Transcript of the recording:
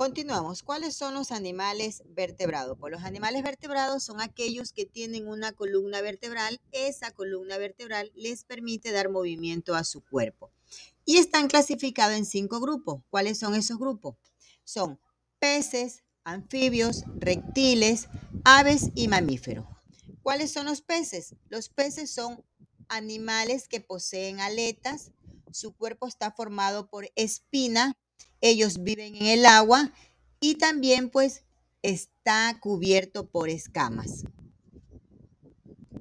Continuamos. ¿Cuáles son los animales vertebrados? Pues los animales vertebrados son aquellos que tienen una columna vertebral. Esa columna vertebral les permite dar movimiento a su cuerpo. Y están clasificados en cinco grupos. ¿Cuáles son esos grupos? Son peces, anfibios, reptiles, aves y mamíferos. ¿Cuáles son los peces? Los peces son animales que poseen aletas, su cuerpo está formado por espina, ellos viven en el agua y también pues está cubierto por escamas.